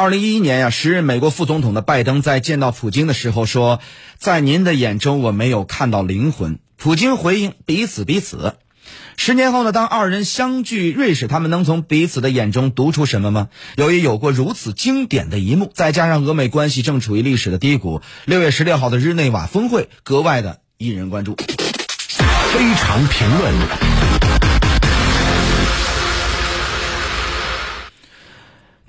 二零一一年呀，时任美国副总统的拜登在见到普京的时候说：“在您的眼中，我没有看到灵魂。”普京回应：“彼此彼此。”十年后呢，当二人相聚瑞士，他们能从彼此的眼中读出什么吗？由于有过如此经典的一幕，再加上俄美关系正处于历史的低谷，六月十六号的日内瓦峰会格外的引人关注。非常评论。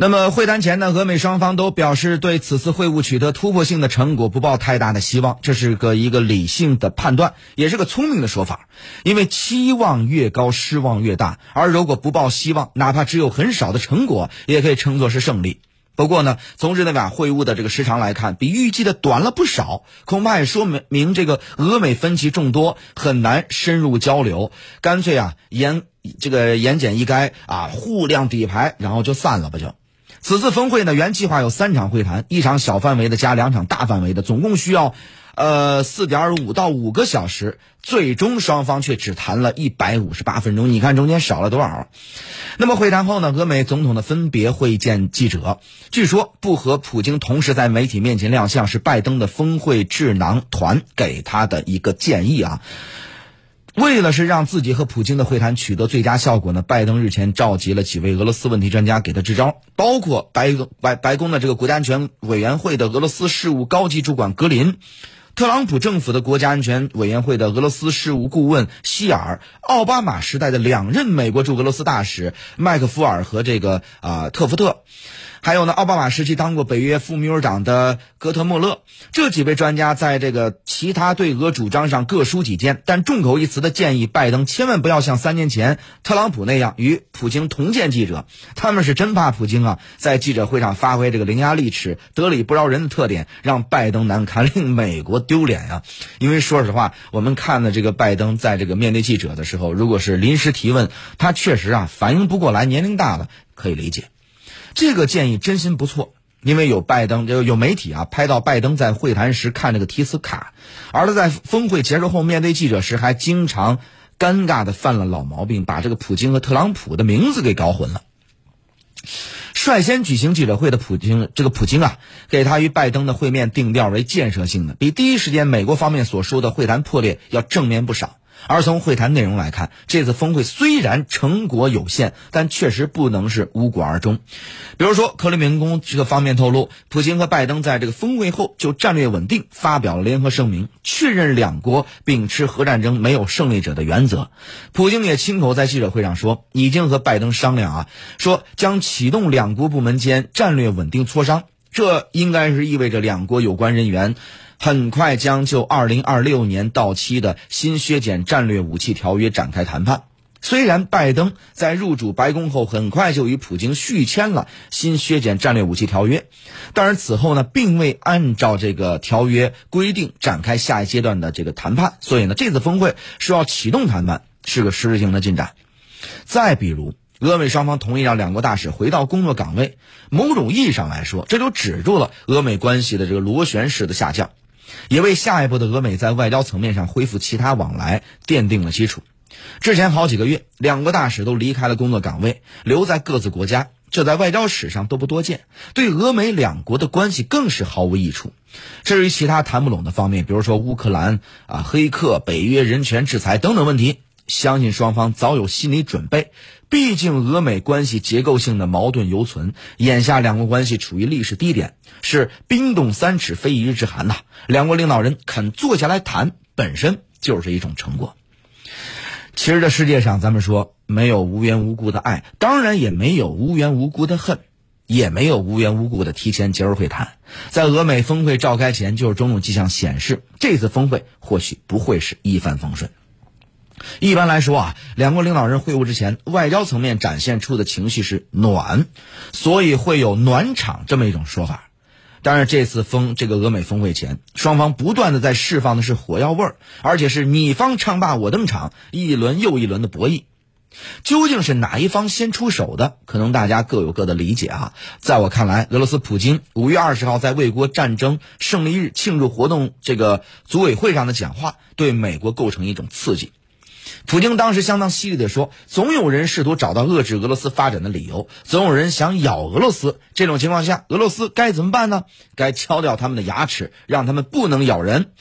那么会谈前呢，俄美双方都表示对此次会晤取得突破性的成果不抱太大的希望，这是个一个理性的判断，也是个聪明的说法。因为期望越高，失望越大，而如果不抱希望，哪怕只有很少的成果，也可以称作是胜利。不过呢，从日内瓦会晤的这个时长来看，比预计的短了不少，恐怕也说明明这个俄美分歧众多，很难深入交流，干脆啊言这个言简意赅啊，互亮底牌，然后就散了吧就。此次峰会呢，原计划有三场会谈，一场小范围的加两场大范围的，总共需要，呃，四点五到五个小时。最终双方却只谈了一百五十八分钟，你看中间少了多少？那么会谈后呢，俄美总统的分别会见记者。据说不和普京同时在媒体面前亮相，是拜登的峰会智囊团给他的一个建议啊。为了是让自己和普京的会谈取得最佳效果呢，拜登日前召集了几位俄罗斯问题专家给他支招，包括白白白宫的这个国家安全委员会的俄罗斯事务高级主管格林，特朗普政府的国家安全委员会的俄罗斯事务顾问希尔，奥巴马时代的两任美国驻俄罗斯大使麦克福尔和这个啊特福特。还有呢，奥巴马时期当过北约副秘书长的戈特莫勒，这几位专家在这个其他对俄主张上各抒己见，但众口一词的建议拜登千万不要像三年前特朗普那样与普京同见记者。他们是真怕普京啊，在记者会上发挥这个伶牙俐齿、得理不饶人的特点，让拜登难堪，令美国丢脸呀。因为说实话，我们看的这个拜登在这个面对记者的时候，如果是临时提问，他确实啊反应不过来，年龄大了可以理解。这个建议真心不错，因为有拜登，有有媒体啊拍到拜登在会谈时看这个提词卡，而他在峰会结束后面对记者时还经常尴尬的犯了老毛病，把这个普京和特朗普的名字给搞混了。率先举行记者会的普京，这个普京啊，给他与拜登的会面定调为建设性的，比第一时间美国方面所说的会谈破裂要正面不少。而从会谈内容来看，这次峰会虽然成果有限，但确实不能是无果而终。比如说，克里姆林宫这个方面透露，普京和拜登在这个峰会后就战略稳定发表了联合声明，确认两国秉持核战争没有胜利者的原则。普京也亲口在记者会上说，已经和拜登商量啊，说将启动两国部门间战略稳定磋商。这应该是意味着两国有关人员。很快将就二零二六年到期的新削减战略武器条约展开谈判。虽然拜登在入主白宫后很快就与普京续签了新削减战略武器条约，但是此后呢，并未按照这个条约规定展开下一阶段的这个谈判。所以呢，这次峰会是要启动谈判，是个实质性的进展。再比如，俄美双方同意让两国大使回到工作岗位，某种意义上来说，这就止住了俄美关系的这个螺旋式的下降。也为下一步的俄美在外交层面上恢复其他往来奠定了基础。之前好几个月，两国大使都离开了工作岗位，留在各自国家，这在外交史上都不多见，对俄美两国的关系更是毫无益处。至于其他谈不拢的方面，比如说乌克兰啊、黑客、北约人权制裁等等问题，相信双方早有心理准备。毕竟俄美关系结构性的矛盾犹存，眼下两国关系处于历史低点，是冰冻三尺非一日之寒呐。两国领导人肯坐下来谈，本身就是一种成果。其实这世界上，咱们说没有无缘无故的爱，当然也没有无缘无故的恨，也没有无缘无故的提前结束会谈。在俄美峰会召开前，就有种种迹象显示，这次峰会或许不会是一帆风顺。一般来说啊，两国领导人会晤之前，外交层面展现出的情绪是暖，所以会有暖场这么一种说法。但是这次峰这个俄美峰会前，双方不断的在释放的是火药味儿，而且是你方唱罢我登场，一轮又一轮的博弈。究竟是哪一方先出手的？可能大家各有各的理解啊。在我看来，俄罗斯普京五月二十号在卫国战争胜利日庆祝活动这个组委会上的讲话，对美国构成一种刺激。普京当时相当犀利地说：“总有人试图找到遏制俄罗斯发展的理由，总有人想咬俄罗斯。这种情况下，俄罗斯该怎么办呢？该敲掉他们的牙齿，让他们不能咬人。”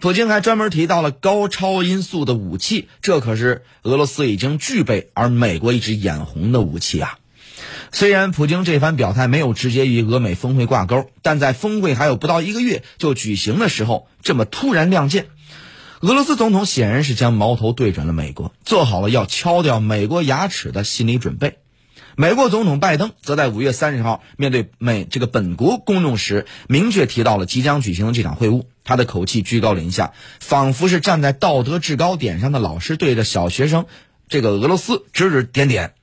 普京还专门提到了高超音速的武器，这可是俄罗斯已经具备，而美国一直眼红的武器啊。虽然普京这番表态没有直接与俄美峰会挂钩，但在峰会还有不到一个月就举行的时候，这么突然亮剑。俄罗斯总统显然是将矛头对准了美国，做好了要敲掉美国牙齿的心理准备。美国总统拜登则在五月三十号面对美这个本国公众时，明确提到了即将举行的这场会晤。他的口气居高临下，仿佛是站在道德制高点上的老师对着小学生这个俄罗斯指指点点。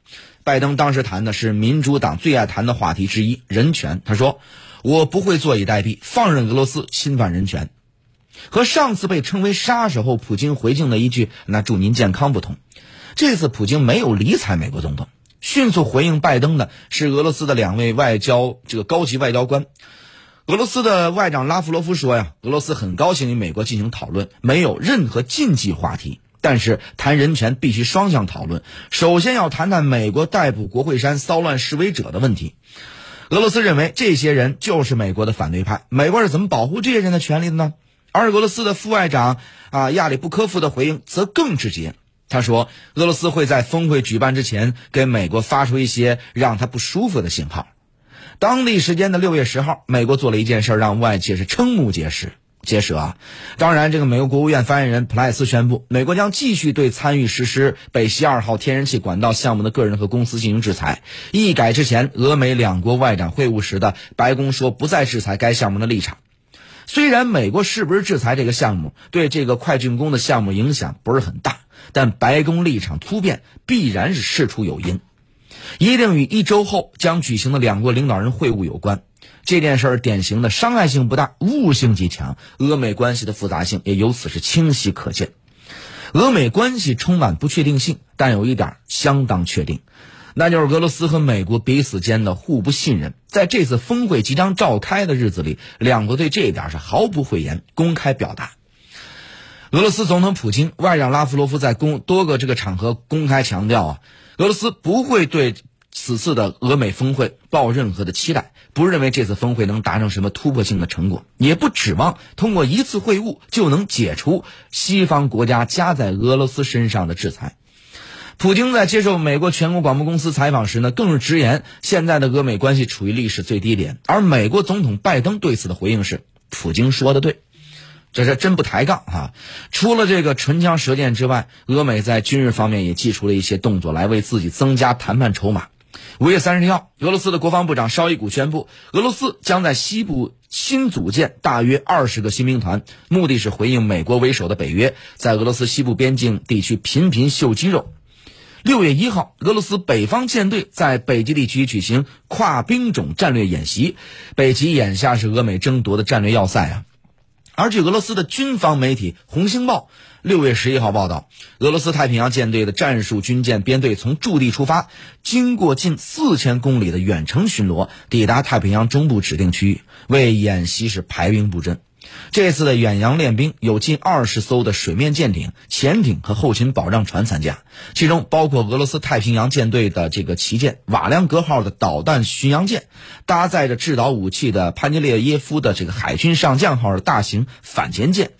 拜登当时谈的是民主党最爱谈的话题之一——人权。他说：“我不会坐以待毙，放任俄罗斯侵犯人权。”和上次被称为杀手后，普京回敬的一句“那祝您健康”不同，这次普京没有理睬美国总统，迅速回应拜登的是俄罗斯的两位外交这个高级外交官。俄罗斯的外长拉夫罗夫说：“呀，俄罗斯很高兴与美国进行讨论，没有任何禁忌话题，但是谈人权必须双向讨论。首先要谈谈美国逮捕国会山骚乱示威者的问题。俄罗斯认为这些人就是美国的反对派，美国是怎么保护这些人的权利的呢？”而俄罗斯的副外长啊亚里布科夫的回应则更直接，他说：“俄罗斯会在峰会举办之前给美国发出一些让他不舒服的信号。”当地时间的六月十号，美国做了一件事，让外界是瞠目结舌。结舌啊！当然，这个美国国务院发言人普莱斯宣布，美国将继续对参与实施北溪二号天然气管道项目的个人和公司进行制裁。一改之前俄美两国外长会晤时的白宫说不再制裁该项目的立场。虽然美国是不是制裁这个项目，对这个快竣工的项目影响不是很大，但白宫立场突变必然是事出有因，一定与一周后将举行的两国领导人会晤有关。这件事儿典型的伤害性不大，误性极强，俄美关系的复杂性也由此是清晰可见。俄美关系充满不确定性，但有一点相当确定。那就是俄罗斯和美国彼此间的互不信任，在这次峰会即将召开的日子里，两国对这一点是毫不讳言，公开表达。俄罗斯总统普京、外长拉夫罗夫在公多个这个场合公开强调啊，俄罗斯不会对此次的俄美峰会抱任何的期待，不认为这次峰会能达成什么突破性的成果，也不指望通过一次会晤就能解除西方国家加在俄罗斯身上的制裁。普京在接受美国全国广播公司采访时呢，更是直言，现在的俄美关系处于历史最低点。而美国总统拜登对此的回应是：“普京说的对，这是真不抬杠啊！”除了这个唇枪舌剑之外，俄美在军事方面也祭出了一些动作来为自己增加谈判筹码。五月三十一号，俄罗斯的国防部长绍伊古宣布，俄罗斯将在西部新组建大约二十个新兵团，目的是回应美国为首的北约在俄罗斯西部边境地区频频秀肌肉。六月一号，俄罗斯北方舰队在北极地区举行跨兵种战略演习。北极眼下是俄美争夺的战略要塞啊！而据俄罗斯的军方媒体《红星报》六月十一号报道，俄罗斯太平洋舰队的战术军舰编队从驻地出发，经过近四千公里的远程巡逻，抵达太平洋中部指定区域，为演习是排兵布阵。这次的远洋练兵有近二十艘的水面舰艇、潜艇和后勤保障船参加，其中包括俄罗斯太平洋舰队的这个旗舰“瓦良格号”的导弹巡洋舰，搭载着制导武器的潘尼列耶夫的这个海军上将号的大型反潜舰。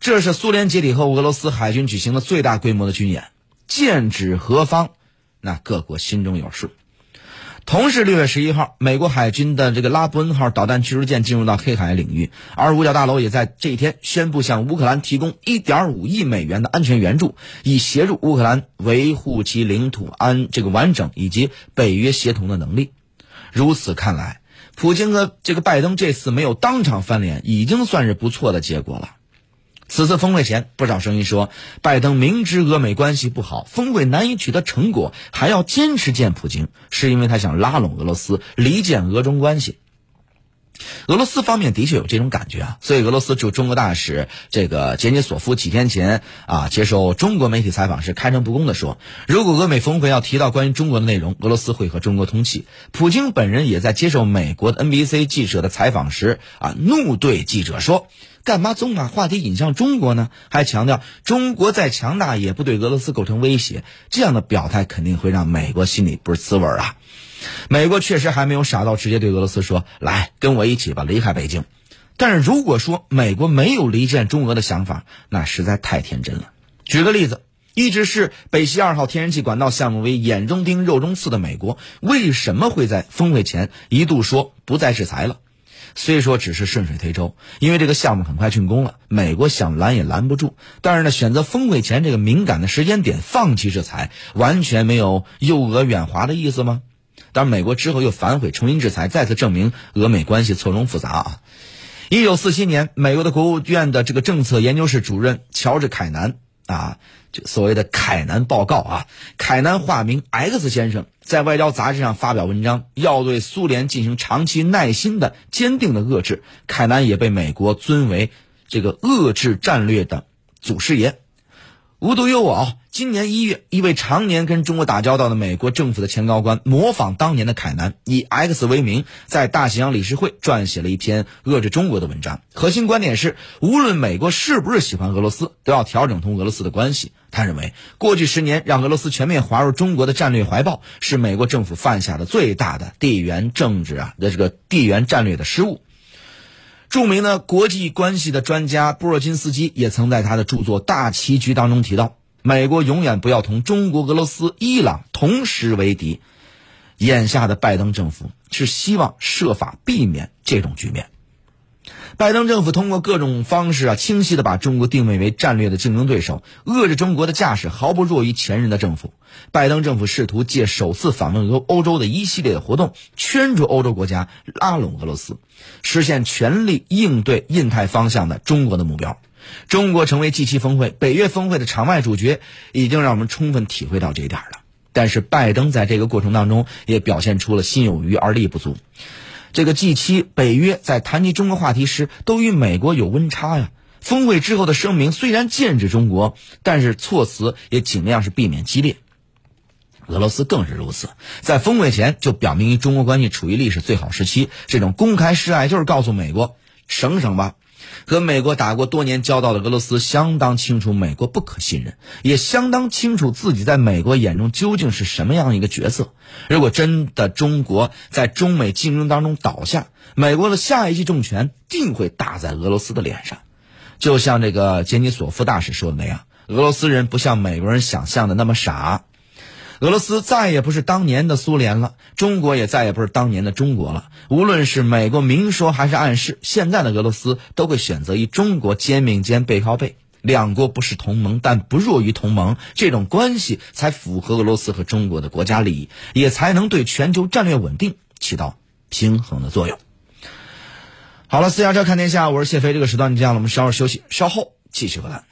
这是苏联解体后俄罗斯海军举行的最大规模的军演，剑指何方，那各国心中有数。同是六月十一号，美国海军的这个拉布恩号导弹驱逐舰进入到黑海领域，而五角大楼也在这一天宣布向乌克兰提供一点五亿美元的安全援助，以协助乌克兰维护其领土安这个完整以及北约协同的能力。如此看来，普京和这个拜登这次没有当场翻脸，已经算是不错的结果了。此次峰会前，不少声音说，拜登明知俄美关系不好，峰会难以取得成果，还要坚持见普京，是因为他想拉拢俄罗斯，离间俄中关系。俄罗斯方面的确有这种感觉啊，所以俄罗斯驻中国大使这个杰涅索夫几天前啊接受中国媒体采访时开诚布公地说，如果俄美峰会要提到关于中国的内容，俄罗斯会和中国通气。普京本人也在接受美国的 NBC 记者的采访时啊，怒对记者说。干嘛总把话题引向中国呢？还强调中国再强大也不对俄罗斯构成威胁，这样的表态肯定会让美国心里不是滋味啊。美国确实还没有傻到直接对俄罗斯说：“来跟我一起吧，离开北京。”但是如果说美国没有离间中俄的想法，那实在太天真了。举个例子。一直是北溪二号天然气管道项目为眼中钉、肉中刺的美国，为什么会在峰会前一度说不再制裁了？虽说只是顺水推舟，因为这个项目很快竣工了，美国想拦也拦不住。但是呢，选择峰会前这个敏感的时间点放弃制裁，完全没有诱俄远华的意思吗？而，美国之后又反悔重新制裁，再次证明俄美关系错综复杂啊。一九四七年，美国的国务院的这个政策研究室主任乔治凯南。啊，就所谓的凯南报告啊，凯南化名 X 先生在外交杂志上发表文章，要对苏联进行长期耐心的、坚定的遏制。凯南也被美国尊为这个遏制战略的祖师爷。无独有偶，今年一月，一位常年跟中国打交道的美国政府的前高官，模仿当年的凯南，以 X 为名，在大西洋理事会撰写了一篇遏制中国的文章。核心观点是，无论美国是不是喜欢俄罗斯，都要调整同俄罗斯的关系。他认为，过去十年让俄罗斯全面滑入中国的战略怀抱，是美国政府犯下的最大的地缘政治啊的这个地缘战略的失误。著名的国际关系的专家布若金斯基也曾在他的著作《大棋局》当中提到，美国永远不要同中国、俄罗斯、伊朗同时为敌。眼下的拜登政府是希望设法避免这种局面。拜登政府通过各种方式啊，清晰的把中国定位为战略的竞争对手，遏制中国的架势毫不弱于前任的政府。拜登政府试图借首次访问欧欧洲的一系列的活动，圈住欧洲国家，拉拢俄罗斯，实现全力应对印太方向的中国的目标。中国成为 G7 峰会、北约峰会的场外主角，已经让我们充分体会到这一点了。但是，拜登在这个过程当中也表现出了心有余而力不足。这个 G7、北约在谈及中国话题时，都与美国有温差呀。峰会之后的声明虽然剑指中国，但是措辞也尽量是避免激烈。俄罗斯更是如此，在峰会前就表明与中国关系处于历史最好时期，这种公开示爱就是告诉美国省省吧。和美国打过多年交道的俄罗斯相当清楚美国不可信任，也相当清楚自己在美国眼中究竟是什么样一个角色。如果真的中国在中美竞争当中倒下，美国的下一记重拳定会打在俄罗斯的脸上。就像这个杰尼索夫大使说的那样，俄罗斯人不像美国人想象的那么傻。俄罗斯再也不是当年的苏联了，中国也再也不是当年的中国了。无论是美国明说还是暗示，现在的俄罗斯都会选择与中国肩并肩、背靠背。两国不是同盟，但不弱于同盟，这种关系才符合俄罗斯和中国的国家利益，也才能对全球战略稳定起到平衡的作用。好了，私家车看天下，我是谢飞。这个时段就这样了，我们稍事休息，稍后继续回来。